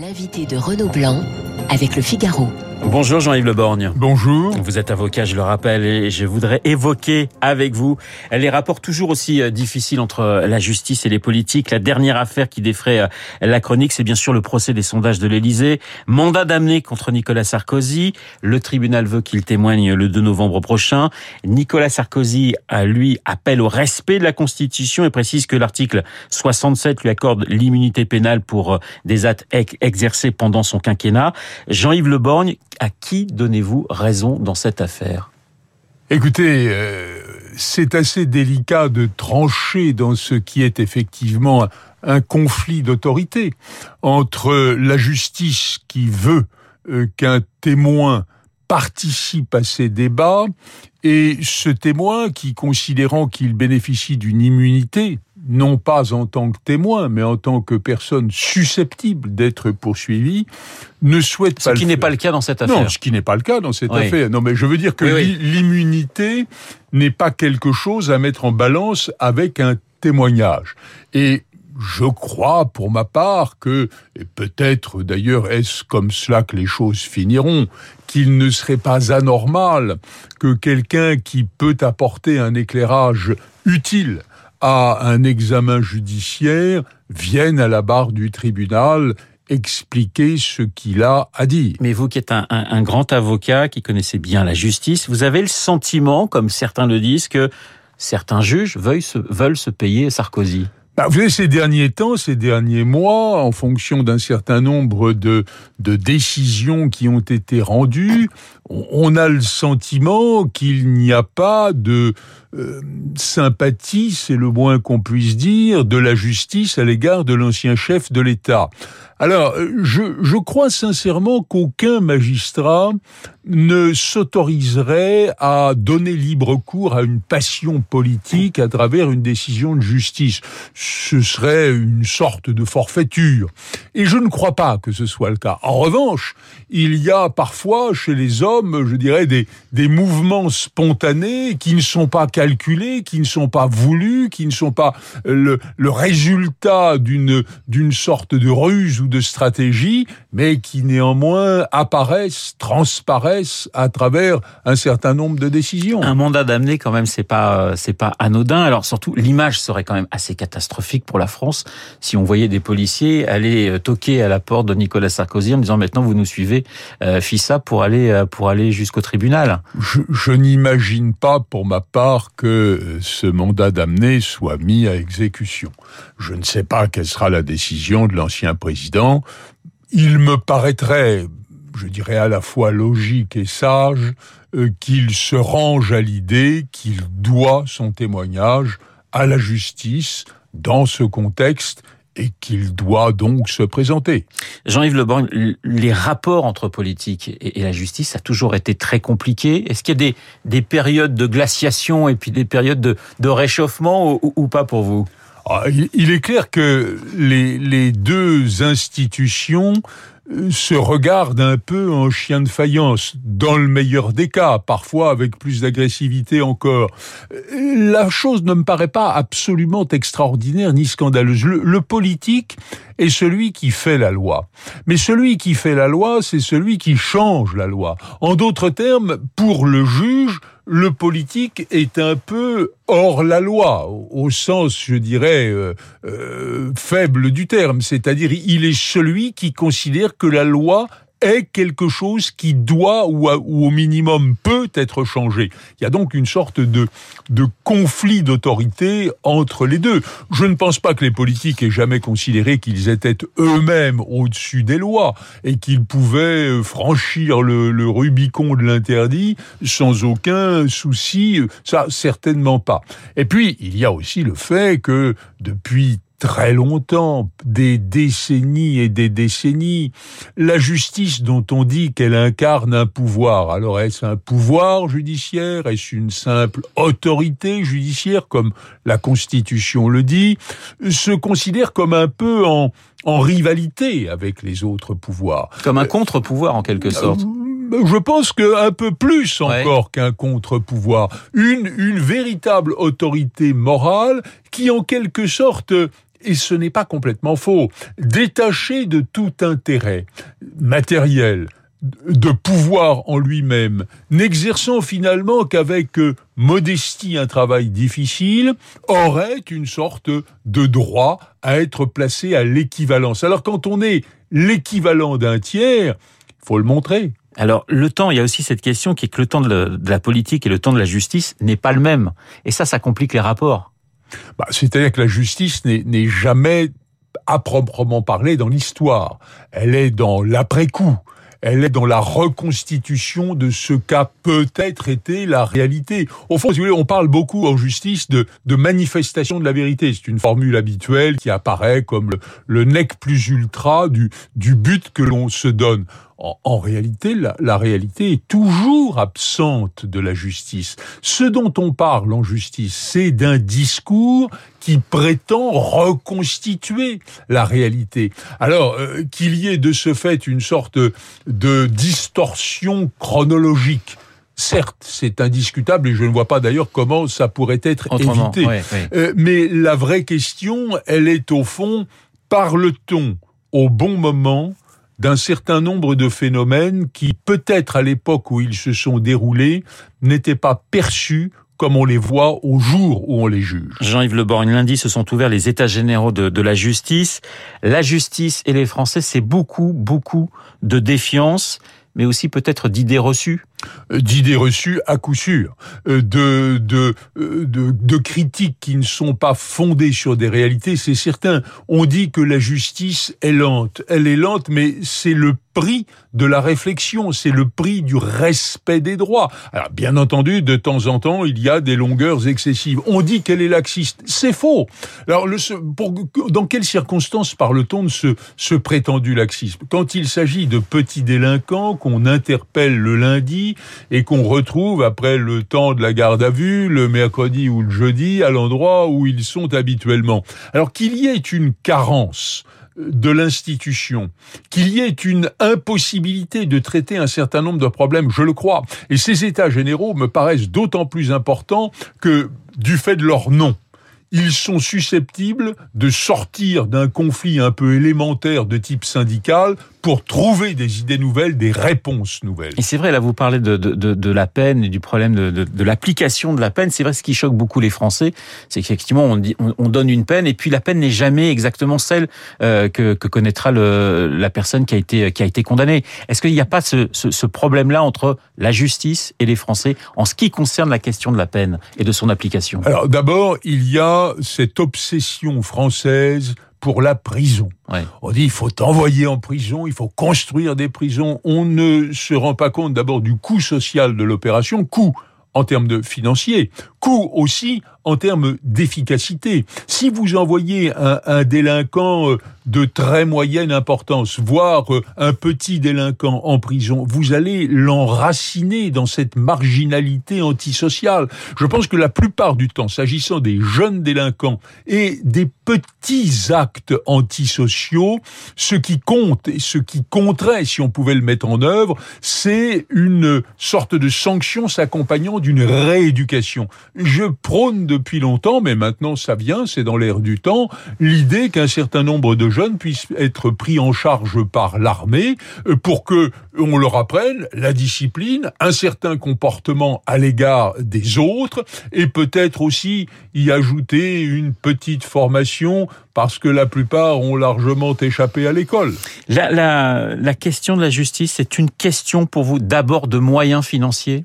L'invité de Renaud Blanc avec le Figaro. Bonjour Jean-Yves Le Borgne. Bonjour. Vous êtes avocat, je le rappelle, et je voudrais évoquer avec vous les rapports toujours aussi euh, difficiles entre la justice et les politiques. La dernière affaire qui défraie euh, la chronique, c'est bien sûr le procès des sondages de l'Élysée. Mandat d'amener contre Nicolas Sarkozy. Le tribunal veut qu'il témoigne le 2 novembre prochain. Nicolas Sarkozy, lui, appelle au respect de la Constitution et précise que l'article 67 lui accorde l'immunité pénale pour euh, des actes exercés pendant son quinquennat. Jean-Yves Le Borgne, à qui donnez-vous raison dans cette affaire? Écoutez, euh, c'est assez délicat de trancher dans ce qui est effectivement un conflit d'autorité entre la justice qui veut euh, qu'un témoin participe à ces débats et ce témoin qui, considérant qu'il bénéficie d'une immunité, non pas en tant que témoin, mais en tant que personne susceptible d'être poursuivie, ne souhaite pas. Ce qui n'est pas le cas dans cette affaire. Non, ce qui n'est pas le cas dans cette affaire. Non, mais je veux dire que l'immunité n'est pas quelque chose à mettre en balance avec un témoignage. Et je crois, pour ma part, que, et peut-être d'ailleurs est-ce comme cela que les choses finiront, qu'il ne serait pas anormal que quelqu'un qui peut apporter un éclairage utile à un examen judiciaire vienne à la barre du tribunal expliquer ce qu'il a à dire. Mais vous qui êtes un, un, grand avocat, qui connaissez bien la justice, vous avez le sentiment, comme certains le disent, que certains juges veulent se, veulent se payer Sarkozy bah, vous savez, ces derniers temps, ces derniers mois, en fonction d'un certain nombre de, de décisions qui ont été rendues, on a le sentiment qu'il n'y a pas de euh, sympathie, c'est le moins qu'on puisse dire, de la justice à l'égard de l'ancien chef de l'État. Alors, je, je crois sincèrement qu'aucun magistrat ne s'autoriserait à donner libre cours à une passion politique à travers une décision de justice. Ce serait une sorte de forfaiture. Et je ne crois pas que ce soit le cas. En revanche, il y a parfois chez les hommes, je dirais, des, des mouvements spontanés qui ne sont pas calculés, qui ne sont pas voulus, qui ne sont pas le, le résultat d'une sorte de ruse ou de stratégie, mais qui néanmoins apparaissent, transparaissent à travers un certain nombre de décisions. Un mandat d'amener, quand même, c'est pas euh, c'est pas anodin. Alors surtout, l'image serait quand même assez catastrophique pour la France si on voyait des policiers aller euh, toquer à la porte de Nicolas Sarkozy en disant maintenant vous nous suivez, euh, FISA pour aller euh, pour aller jusqu'au tribunal. Je, n'imagine pas, pour ma part, que ce mandat d'amener soit mis à exécution. Je ne sais pas quelle sera la décision de l'ancien président. Il me paraîtrait, je dirais à la fois logique et sage, euh, qu'il se range à l'idée qu'il doit son témoignage à la justice dans ce contexte et qu'il doit donc se présenter. Jean-Yves Le Borgne, les rapports entre politique et la justice a toujours été très compliqué. Est-ce qu'il y a des, des périodes de glaciation et puis des périodes de, réchauffement ou, pas pour vous? Il est clair que les, deux institutions se regarde un peu en chien de faïence, dans le meilleur des cas, parfois avec plus d'agressivité encore. La chose ne me paraît pas absolument extraordinaire ni scandaleuse. Le, le, politique est celui qui fait la loi. Mais celui qui fait la loi, c'est celui qui change la loi. En d'autres termes, pour le juge, le politique est un peu hors la loi, au sens, je dirais, euh, euh, faible du terme. C'est-à-dire, il est celui qui considère que la loi est quelque chose qui doit ou, au minimum peut être changé. Il y a donc une sorte de, de conflit d'autorité entre les deux. Je ne pense pas que les politiques aient jamais considéré qu'ils étaient eux-mêmes au-dessus des lois et qu'ils pouvaient franchir le, le Rubicon de l'interdit sans aucun souci. Ça, certainement pas. Et puis, il y a aussi le fait que depuis très longtemps, des décennies et des décennies, la justice dont on dit qu'elle incarne un pouvoir. Alors est-ce un pouvoir judiciaire? Est-ce une simple autorité judiciaire, comme la Constitution le dit? Se considère comme un peu en, en rivalité avec les autres pouvoirs. Comme un contre-pouvoir en quelque sorte je pense qu'un peu plus encore ouais. qu'un contre-pouvoir. Une, une véritable autorité morale qui, en quelque sorte, et ce n'est pas complètement faux, détaché de tout intérêt matériel, de pouvoir en lui-même, n'exerçant finalement qu'avec euh, modestie un travail difficile, aurait une sorte de droit à être placé à l'équivalence. Alors quand on est l'équivalent d'un tiers, il faut le montrer. Alors le temps, il y a aussi cette question qui est que le temps de la politique et le temps de la justice n'est pas le même. Et ça, ça complique les rapports. Bah, C'est-à-dire que la justice n'est jamais à proprement parler dans l'histoire. Elle est dans l'après-coup elle est dans la reconstitution de ce qu'a peut-être été la réalité. Au fond, si vous voulez, on parle beaucoup en justice de, de manifestation de la vérité. C'est une formule habituelle qui apparaît comme le, le nec plus ultra du, du but que l'on se donne. En, réalité, la, la, réalité est toujours absente de la justice. Ce dont on parle en justice, c'est d'un discours qui prétend reconstituer la réalité. Alors, euh, qu'il y ait de ce fait une sorte de distorsion chronologique, Certes, c'est indiscutable et je ne vois pas d'ailleurs comment ça pourrait être évité. Euh, mais la vraie question, elle est au fond, parle-t-on au bon moment d'un certain nombre de phénomènes qui, peut-être à l'époque où ils se sont déroulés, n'étaient pas perçus comme on les voit au jour où on les juge. Jean-Yves Le Borgne, lundi se sont ouverts les états généraux de, de la justice. La justice et les Français, c'est beaucoup, beaucoup de défiance, mais aussi peut-être d'idées reçues d'idées reçues à coup sûr, euh, de, de, euh, de, de, critiques qui ne sont pas fondées sur des réalités, c'est certain. On dit que la justice est lente. Elle est lente, mais c'est le prix de la réflexion, c'est le prix du respect des droits. Alors, bien entendu, de temps en temps, il y a des longueurs excessives. On dit qu'elle est laxiste. C'est faux. Alors, dans quelles circonstances parle-t-on de ce, ce prétendu laxisme? Quand il s'agit de petits délinquants qu'on interpelle le lundi, et qu'on retrouve après le temps de la garde à vue, le mercredi ou le jeudi, à l'endroit où ils sont habituellement. Alors qu'il y ait une carence de l'institution, qu'il y ait une impossibilité de traiter un certain nombre de problèmes, je le crois. Et ces états généraux me paraissent d'autant plus importants que du fait de leur nom ils sont susceptibles de sortir d'un conflit un peu élémentaire de type syndical pour trouver des idées nouvelles, des réponses nouvelles. Et c'est vrai, là, vous parlez de, de, de, la peine et du problème de, de l'application de la peine. C'est vrai, ce qui choque beaucoup les Français, c'est qu'effectivement, on, dit, on, donne une peine et puis la peine n'est jamais exactement celle euh, que, que, connaîtra le, la personne qui a été, qui a été condamnée. Est-ce qu'il n'y a pas ce, ce, ce problème-là entre la justice et les Français en ce qui concerne la question de la peine et de son application? Alors d'abord, il y a cette obsession française pour la prison. On dit il faut envoyer en prison, il faut construire des prisons. On ne se rend pas compte d'abord du coût social de l'opération, coût en termes de financier, coût aussi en termes d'efficacité. Si vous envoyez un, un, délinquant euh, de très moyenne importance, voire euh, un petit délinquant en prison, vous allez l'enraciner dans cette marginalité antisociale. Je pense que la plupart du temps, s'agissant des jeunes délinquants et des petits actes antisociaux, ce qui compte et ce qui compterait, si on pouvait le mettre en œuvre, c'est une sorte de sanction s'accompagnant d'une rééducation. Je prône depuis longtemps, mais maintenant ça vient, c'est dans l'air du temps, l'idée qu'un certain nombre de jeunes puissent être pris en charge par l'armée euh, pour que on leur apprenne la discipline, un certain comportement à l'égard des autres, et peut-être aussi y ajouter une petite formation parce que la plupart ont largement échappé à l'école. La, la, la question de la justice, c'est une question pour vous d'abord de moyens financiers?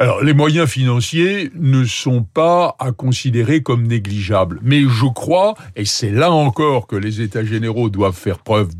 Alors, les moyens financiers ne sont pas à considérer comme négligeables. Mais je crois, et c'est là encore que les États généraux doivent faire preuve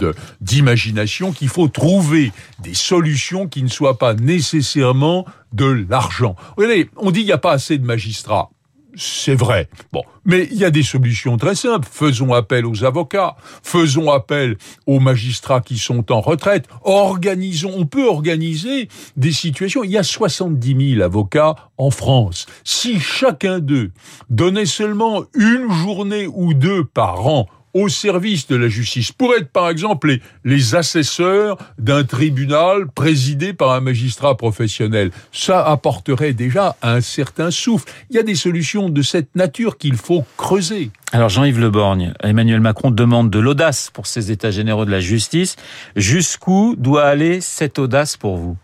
d'imagination, qu'il faut trouver des solutions qui ne soient pas nécessairement de l'argent. Regardez, on dit qu'il n'y a pas assez de magistrats c'est vrai. Bon, mais il y a des solutions très simples. Faisons appel aux avocats, faisons appel aux magistrats qui sont en retraite. Organisons, on peut organiser des situations. Il y a 70 000 avocats en France. Si chacun d'eux donnait seulement une journée ou deux par an au service de la justice, pour être par exemple les, les assesseurs d'un tribunal présidé par un magistrat professionnel. Ça apporterait déjà un certain souffle. Il y a des solutions de cette nature qu'il faut creuser. Alors Jean-Yves Le Borgne, Emmanuel Macron demande de l'audace pour ces états généraux de la justice. Jusqu'où doit aller cette audace pour vous?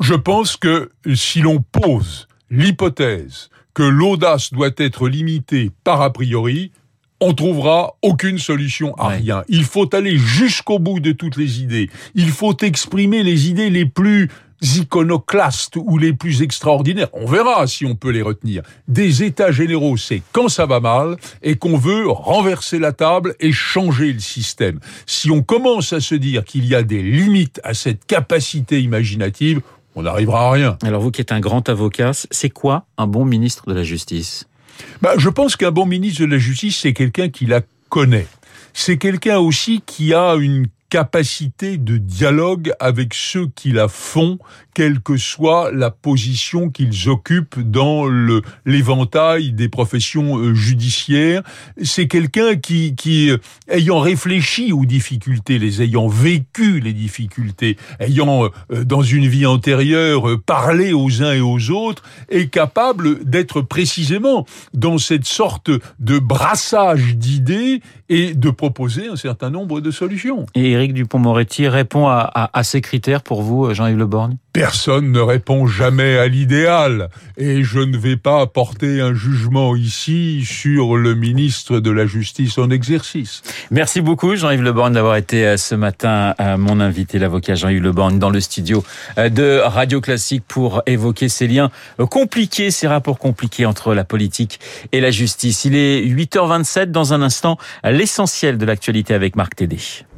Je pense que si l'on pose l'hypothèse que l'audace doit être limitée par a priori, on trouvera aucune solution à rien. Il faut aller jusqu'au bout de toutes les idées. Il faut exprimer les idées les plus iconoclastes ou les plus extraordinaires. On verra si on peut les retenir. Des états généraux, c'est quand ça va mal et qu'on veut renverser la table et changer le système. Si on commence à se dire qu'il y a des limites à cette capacité imaginative, on n'arrivera à rien. Alors vous qui êtes un grand avocat, c'est quoi un bon ministre de la Justice? Bah, Je pense qu'un bon ministre de la Justice, c'est quelqu'un qui la connaît. C'est quelqu'un aussi qui a une capacité de dialogue avec ceux qui la font, quelle que soit la position qu'ils occupent dans le l'éventail des professions euh, judiciaires. C'est quelqu'un qui, qui, euh, ayant réfléchi aux difficultés, les ayant vécu les difficultés, ayant euh, dans une vie antérieure parlé aux uns et aux autres, est capable d'être précisément dans cette sorte de brassage d'idées et de proposer un certain nombre de solutions. Éric Dupont-Moretti répond à, ces critères pour vous, Jean-Yves Le Borgne Personne ne répond jamais à l'idéal et je ne vais pas apporter un jugement ici sur le ministre de la Justice en exercice. Merci beaucoup Jean-Yves Le Borgne d'avoir été euh, ce matin euh, mon invité, l'avocat Jean-Yves Le Borgne, dans le studio euh, de Radio Classique pour évoquer ces liens compliqués, ces rapports compliqués entre la politique et la justice. Il est 8h27 dans un instant, l'essentiel de l'actualité avec Marc Tédé.